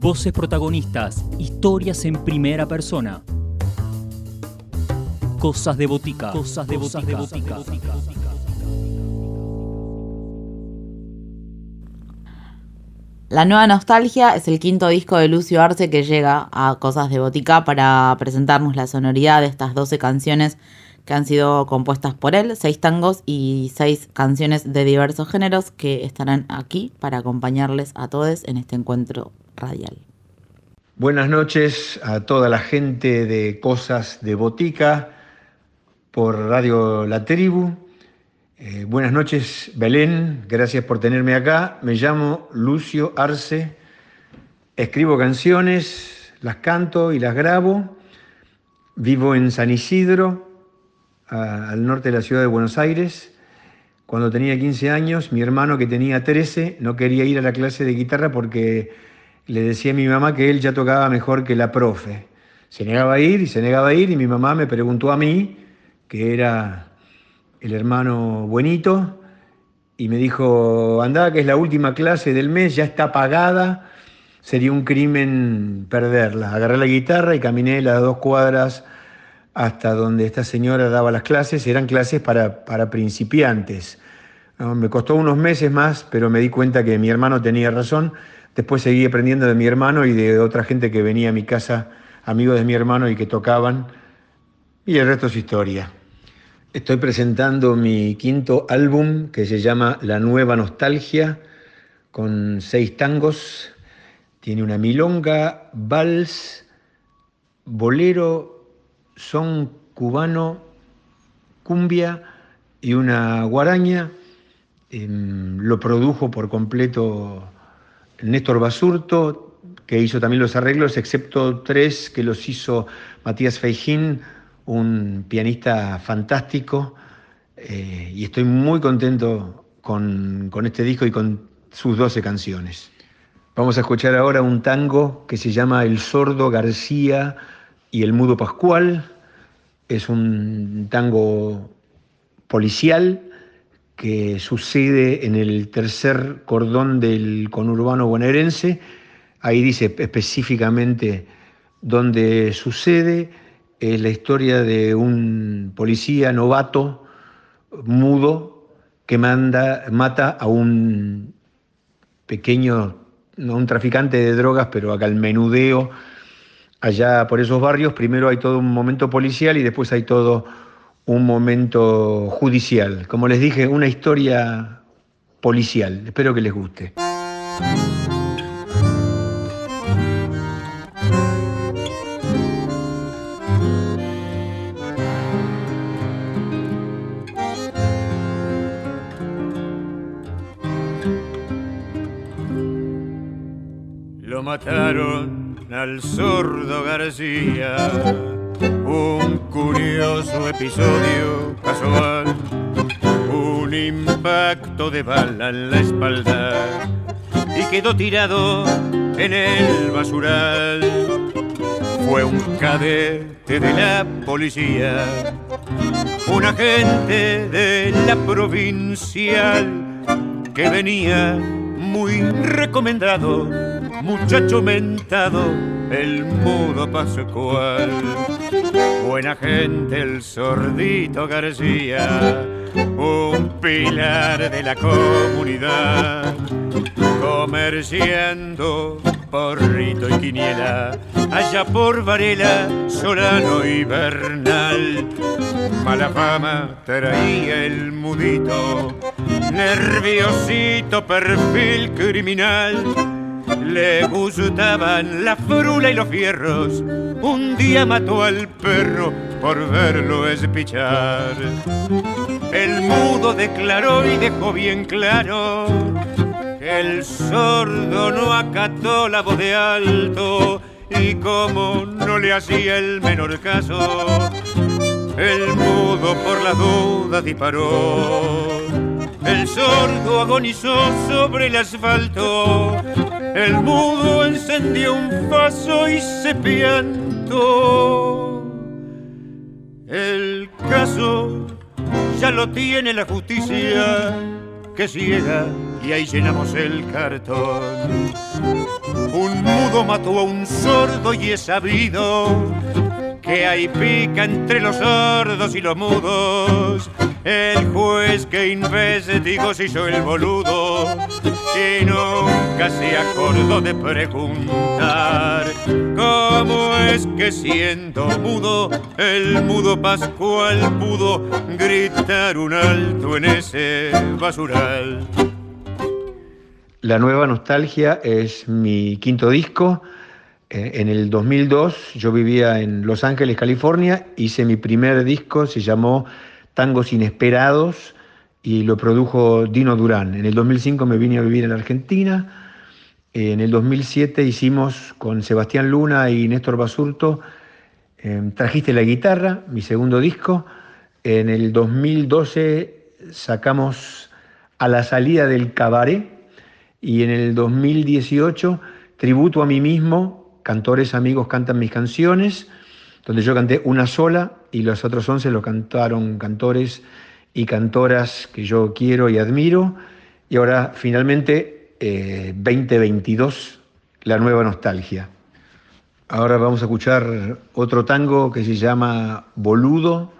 Voces protagonistas, historias en primera persona. Cosas de botica. Cosas de botica. La nueva nostalgia es el quinto disco de Lucio Arce que llega a Cosas de Botica para presentarnos la sonoridad de estas 12 canciones que han sido compuestas por él, seis tangos y seis canciones de diversos géneros que estarán aquí para acompañarles a todos en este encuentro radial. Buenas noches a toda la gente de Cosas de Botica por Radio La Tribu. Eh, buenas noches, Belén, gracias por tenerme acá. Me llamo Lucio Arce, escribo canciones, las canto y las grabo. Vivo en San Isidro, al norte de la ciudad de Buenos Aires. Cuando tenía 15 años, mi hermano que tenía 13 no quería ir a la clase de guitarra porque le decía a mi mamá que él ya tocaba mejor que la profe. Se negaba a ir y se negaba a ir y mi mamá me preguntó a mí, que era el hermano buenito y me dijo, anda, que es la última clase del mes, ya está pagada, sería un crimen perderla. Agarré la guitarra y caminé las dos cuadras hasta donde esta señora daba las clases, eran clases para, para principiantes. Me costó unos meses más, pero me di cuenta que mi hermano tenía razón. Después seguí aprendiendo de mi hermano y de otra gente que venía a mi casa, amigos de mi hermano y que tocaban. Y el resto es historia. Estoy presentando mi quinto álbum que se llama La Nueva Nostalgia, con seis tangos. Tiene una milonga, vals, bolero, son cubano, cumbia y una guaraña. Em, lo produjo por completo Néstor Basurto, que hizo también los arreglos, excepto tres que los hizo Matías Feijín un pianista fantástico eh, y estoy muy contento con, con este disco y con sus 12 canciones. Vamos a escuchar ahora un tango que se llama El sordo García y el mudo Pascual. Es un tango policial que sucede en el tercer cordón del conurbano bonaerense. Ahí dice específicamente dónde sucede es la historia de un policía novato, mudo, que manda, mata a un pequeño, no un traficante de drogas, pero acá el menudeo allá por esos barrios. Primero hay todo un momento policial y después hay todo un momento judicial. Como les dije, una historia policial. Espero que les guste. mataron al sordo García. Curioso episodio casual, un impacto de bala en la espalda y quedó tirado en el basural. Fue un cadete de la policía, un agente de la provincial que venía muy recomendado muchacho mentado, el mudo Pascual. Buena gente el sordito García, un pilar de la comunidad, comerciando porrito y quiniela, allá por Varela, Solano y Bernal. Mala fama traía el mudito, nerviosito perfil criminal le gustaban la frula y los fierros. Un día mató al perro por verlo espichar. El mudo declaró y dejó bien claro que el sordo no acató la voz de alto y como no le hacía el menor caso, el mudo por la duda disparó. El sordo agonizó sobre el asfalto el mudo encendió un paso y se piantó. El caso ya lo tiene la justicia que ciega y ahí llenamos el cartón. Un mudo mató a un sordo y es sabido que hay pica entre los sordos y los mudos. El juez que investigó se hizo el boludo y nunca se acordó de preguntar cómo es que siendo mudo el mudo Pascual pudo gritar un alto en ese basural. La nueva nostalgia es mi quinto disco eh, en el 2002 yo vivía en Los Ángeles, California, hice mi primer disco, se llamó Tangos Inesperados y lo produjo Dino Durán. En el 2005 me vine a vivir en la Argentina. En el 2007 hicimos con Sebastián Luna y Néstor Basurto em, Trajiste la guitarra, mi segundo disco. En el 2012 sacamos A la salida del cabaret y en el 2018 Tributo a mí mismo, cantores amigos cantan mis canciones, donde yo canté una sola y los otros once lo cantaron cantores y cantoras que yo quiero y admiro. Y ahora finalmente 2022, eh, la nueva nostalgia. Ahora vamos a escuchar otro tango que se llama Boludo.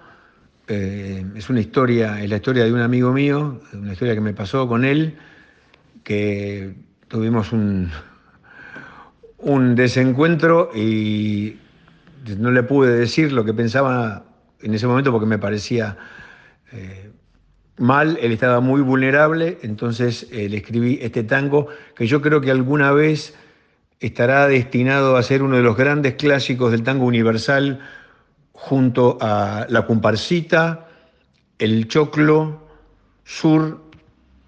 Eh, es una historia, es la historia de un amigo mío, una historia que me pasó con él, que tuvimos un, un desencuentro y no le pude decir lo que pensaba en ese momento porque me parecía eh, mal, él estaba muy vulnerable, entonces eh, le escribí este tango que yo creo que alguna vez estará destinado a ser uno de los grandes clásicos del tango universal junto a La Comparsita, El Choclo, Sur,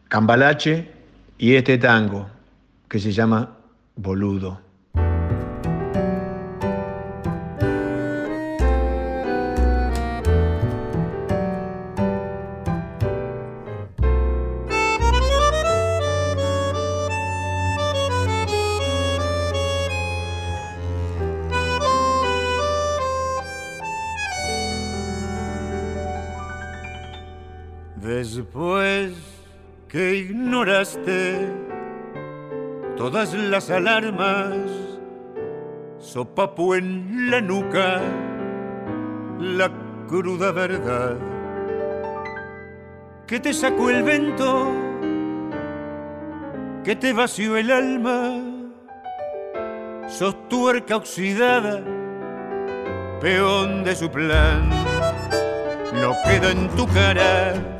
Cambalache y este tango que se llama Boludo. Después que ignoraste todas las alarmas, sopapo en la nuca, la cruda verdad que te sacó el vento, que te vació el alma, sos tuerca oxidada, peón de su plan, no queda en tu cara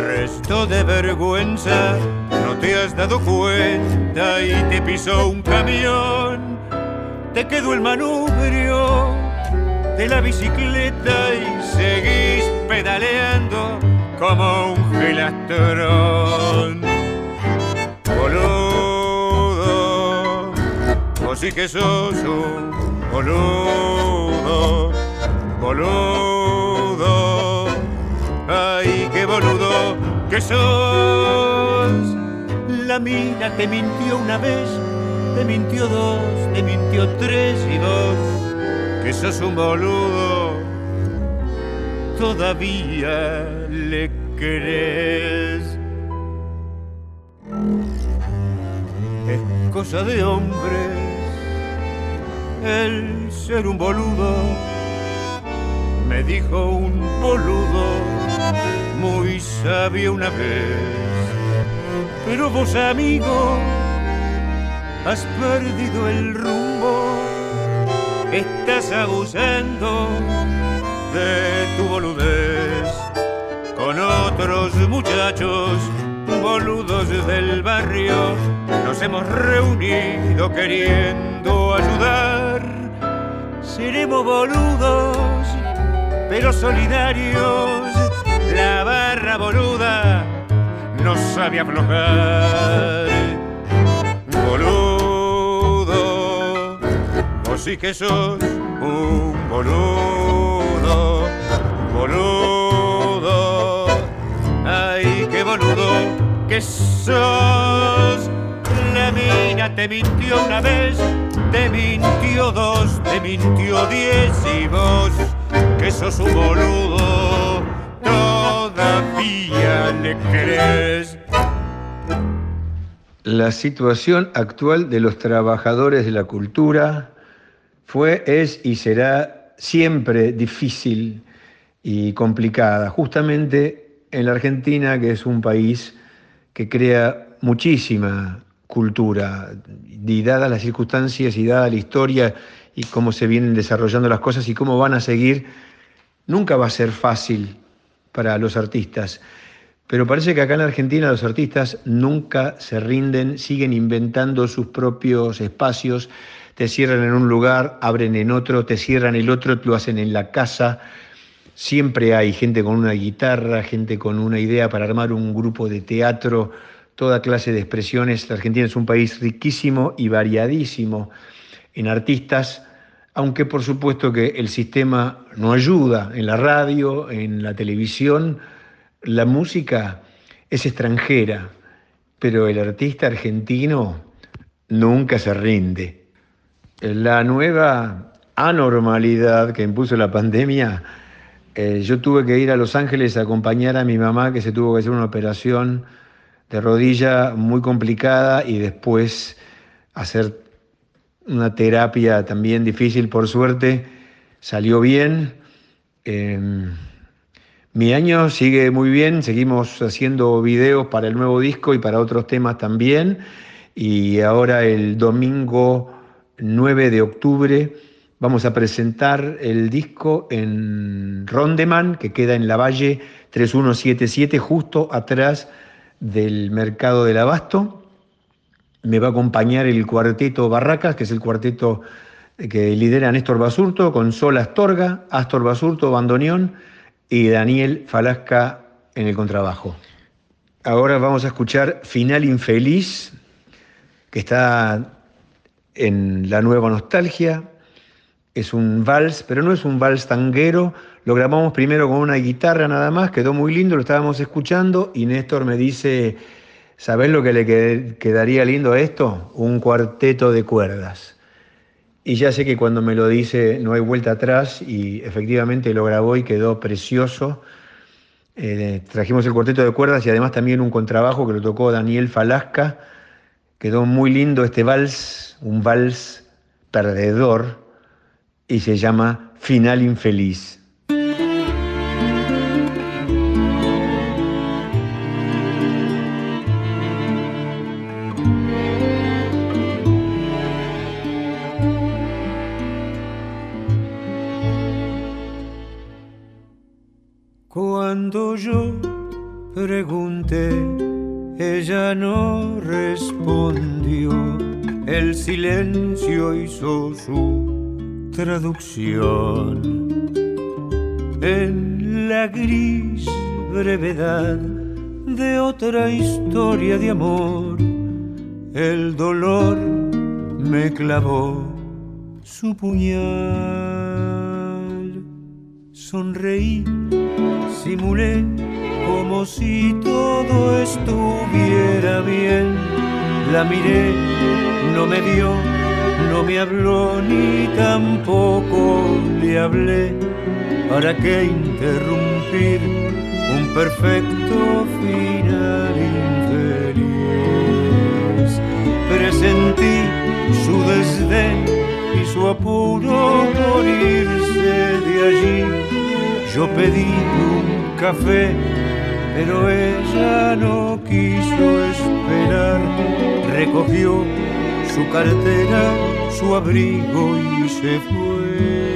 resto de vergüenza, no te has dado cuenta y te pisó un camión, te quedó el manubrio de la bicicleta y seguís pedaleando como un gelastrón. Boludo, vos sí que sos un boludo, boludo, ay qué boludo que sos. La mina te mintió una vez, te mintió dos, te mintió tres y dos, que sos un boludo. Todavía le crees. Es cosa de hombres el ser un boludo. Me dijo un boludo muy sabio una vez. Pero vos, amigo, has perdido el rumbo, estás abusando de tu boludez con otros muchachos boludos del barrio. Nos hemos reunido queriendo ayudar. Seremos boludos, pero solidarios barra boluda no sabe aflojar. Boludo, vos sí que sos un boludo, boludo, ay qué boludo que sos. La mina te mintió una vez, te mintió dos, te mintió diez y vos que sos un boludo La situación actual de los trabajadores de la cultura fue, es y será siempre difícil y complicada, justamente en la Argentina, que es un país que crea muchísima cultura, y dadas las circunstancias y dada la historia y cómo se vienen desarrollando las cosas y cómo van a seguir, nunca va a ser fácil para los artistas. Pero parece que acá en Argentina los artistas nunca se rinden, siguen inventando sus propios espacios, te cierran en un lugar, abren en otro, te cierran el otro, lo hacen en la casa. Siempre hay gente con una guitarra, gente con una idea para armar un grupo de teatro, toda clase de expresiones. La Argentina es un país riquísimo y variadísimo en artistas, aunque por supuesto que el sistema no ayuda en la radio, en la televisión, la música es extranjera, pero el artista argentino nunca se rinde. La nueva anormalidad que impuso la pandemia, eh, yo tuve que ir a Los Ángeles a acompañar a mi mamá que se tuvo que hacer una operación de rodilla muy complicada y después hacer una terapia también difícil, por suerte, salió bien. Em, mi año sigue muy bien, seguimos haciendo videos para el nuevo disco y para otros temas también. Y ahora el domingo 9 de octubre vamos a presentar el disco en Rondeman, que queda en la Valle 3177, justo atrás del Mercado del Abasto. Me va a acompañar el cuarteto Barracas, que es el cuarteto que lidera Néstor Basurto, con Sol Astorga, Astor Basurto, bandoneón y Daniel Falasca en el contrabajo. Ahora vamos a escuchar Final Infeliz, que está en la nueva nostalgia. Es un vals, pero no es un vals tanguero. Lo grabamos primero con una guitarra nada más, quedó muy lindo, lo estábamos escuchando y Néstor me dice, ¿sabés lo que le quedaría lindo a esto? Un cuarteto de cuerdas. Y ya sé que cuando me lo dice no hay vuelta atrás y efectivamente lo grabó y quedó precioso. Eh, trajimos el cuarteto de cuerdas y además también un contrabajo que lo tocó Daniel Falasca. Quedó muy lindo este vals, un vals perdedor y se llama Final Infeliz. Yo pregunté, ella no respondió. El silencio hizo su traducción. En la gris brevedad de otra historia de amor, el dolor me clavó su puñal. Sonreí Simulé como si todo estuviera bien. La miré, no me vio, no me habló ni tampoco le hablé. ¿Para qué interrumpir un perfecto final infeliz? Presentí su desdén y su apuro por irse de allí. Yo pedí un café, pero ella no quiso esperar. Recogió su cartera, su abrigo y se fue.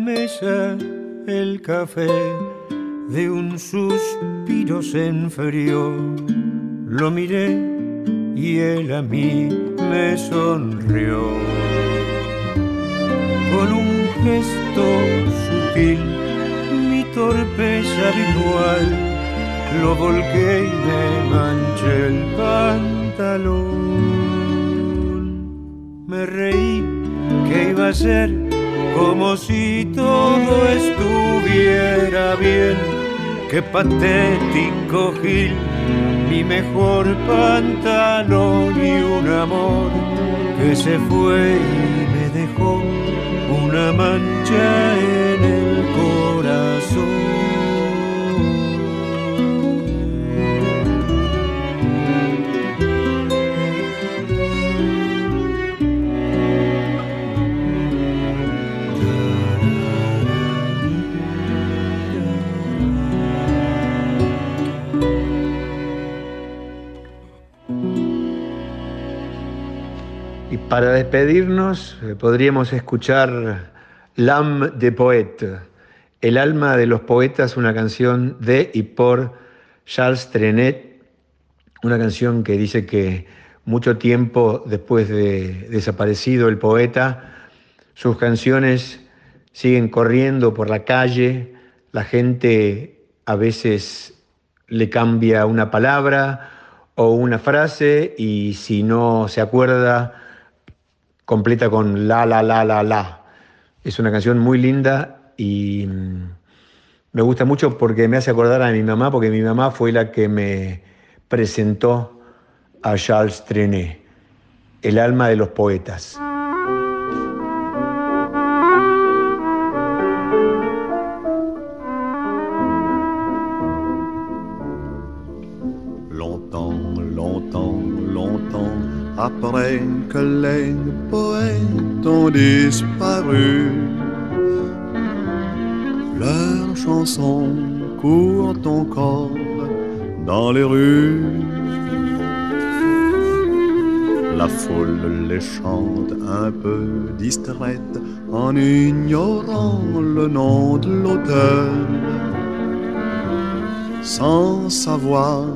Mesa el café de un suspiro se enfrió. Lo miré y él a mí me sonrió. Con un gesto sutil, mi torpeza habitual, lo volqué y me manché el pantalón. hacer como si todo estuviera bien. Qué patético Gil, mi mejor pantalón y un amor que se fue y me dejó una mancha en el corazón. Para despedirnos, eh, podríamos escuchar L'âme de poète, El alma de los poetas, una canción de y por Charles Trenet, una canción que dice que mucho tiempo después de desaparecido el poeta, sus canciones siguen corriendo por la calle, la gente a veces le cambia una palabra o una frase y si no se acuerda, completa con la, la, la, la, la. Es una canción muy linda y mm, me gusta mucho porque me hace acordar a mi mamá, porque mi mamá fue la que me presentó a Charles Trenet, el alma de los poetas. Les poètes ont disparu. Leurs chansons courent encore dans les rues. La foule les chante un peu distraite en ignorant le nom de l'auteur, sans savoir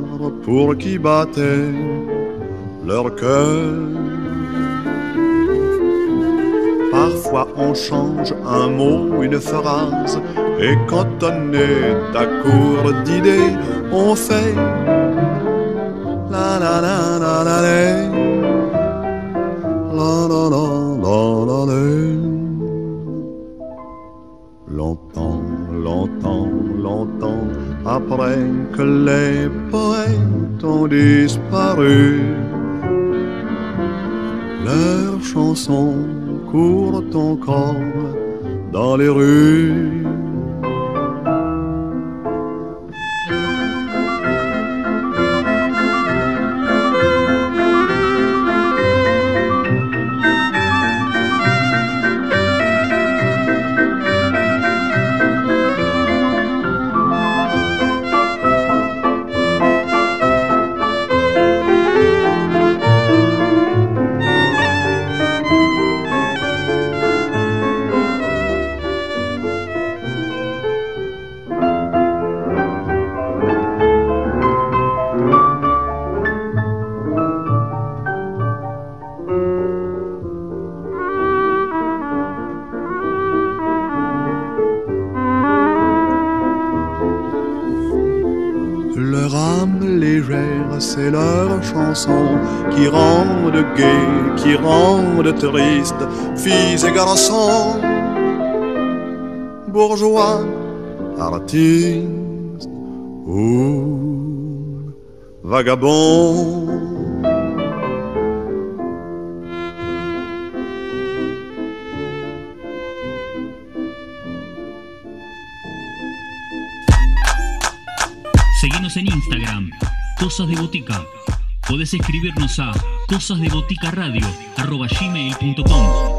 pour qui battait leur cœur. On change un mot, une phrase, et quand on est à court d'idées, on fait la la la la la la la la la la la. Longtemps, longtemps, longtemps après que les poètes ont disparu leurs chansons court ton corps dans les rues. Qui rendent gai, qui rendent triste, filles et garçons, bourgeois, artistes ou vagabonds. Seguimos en Instagram, Cosas de Botica. Podés escribirnos a cosasdeboticaradio.com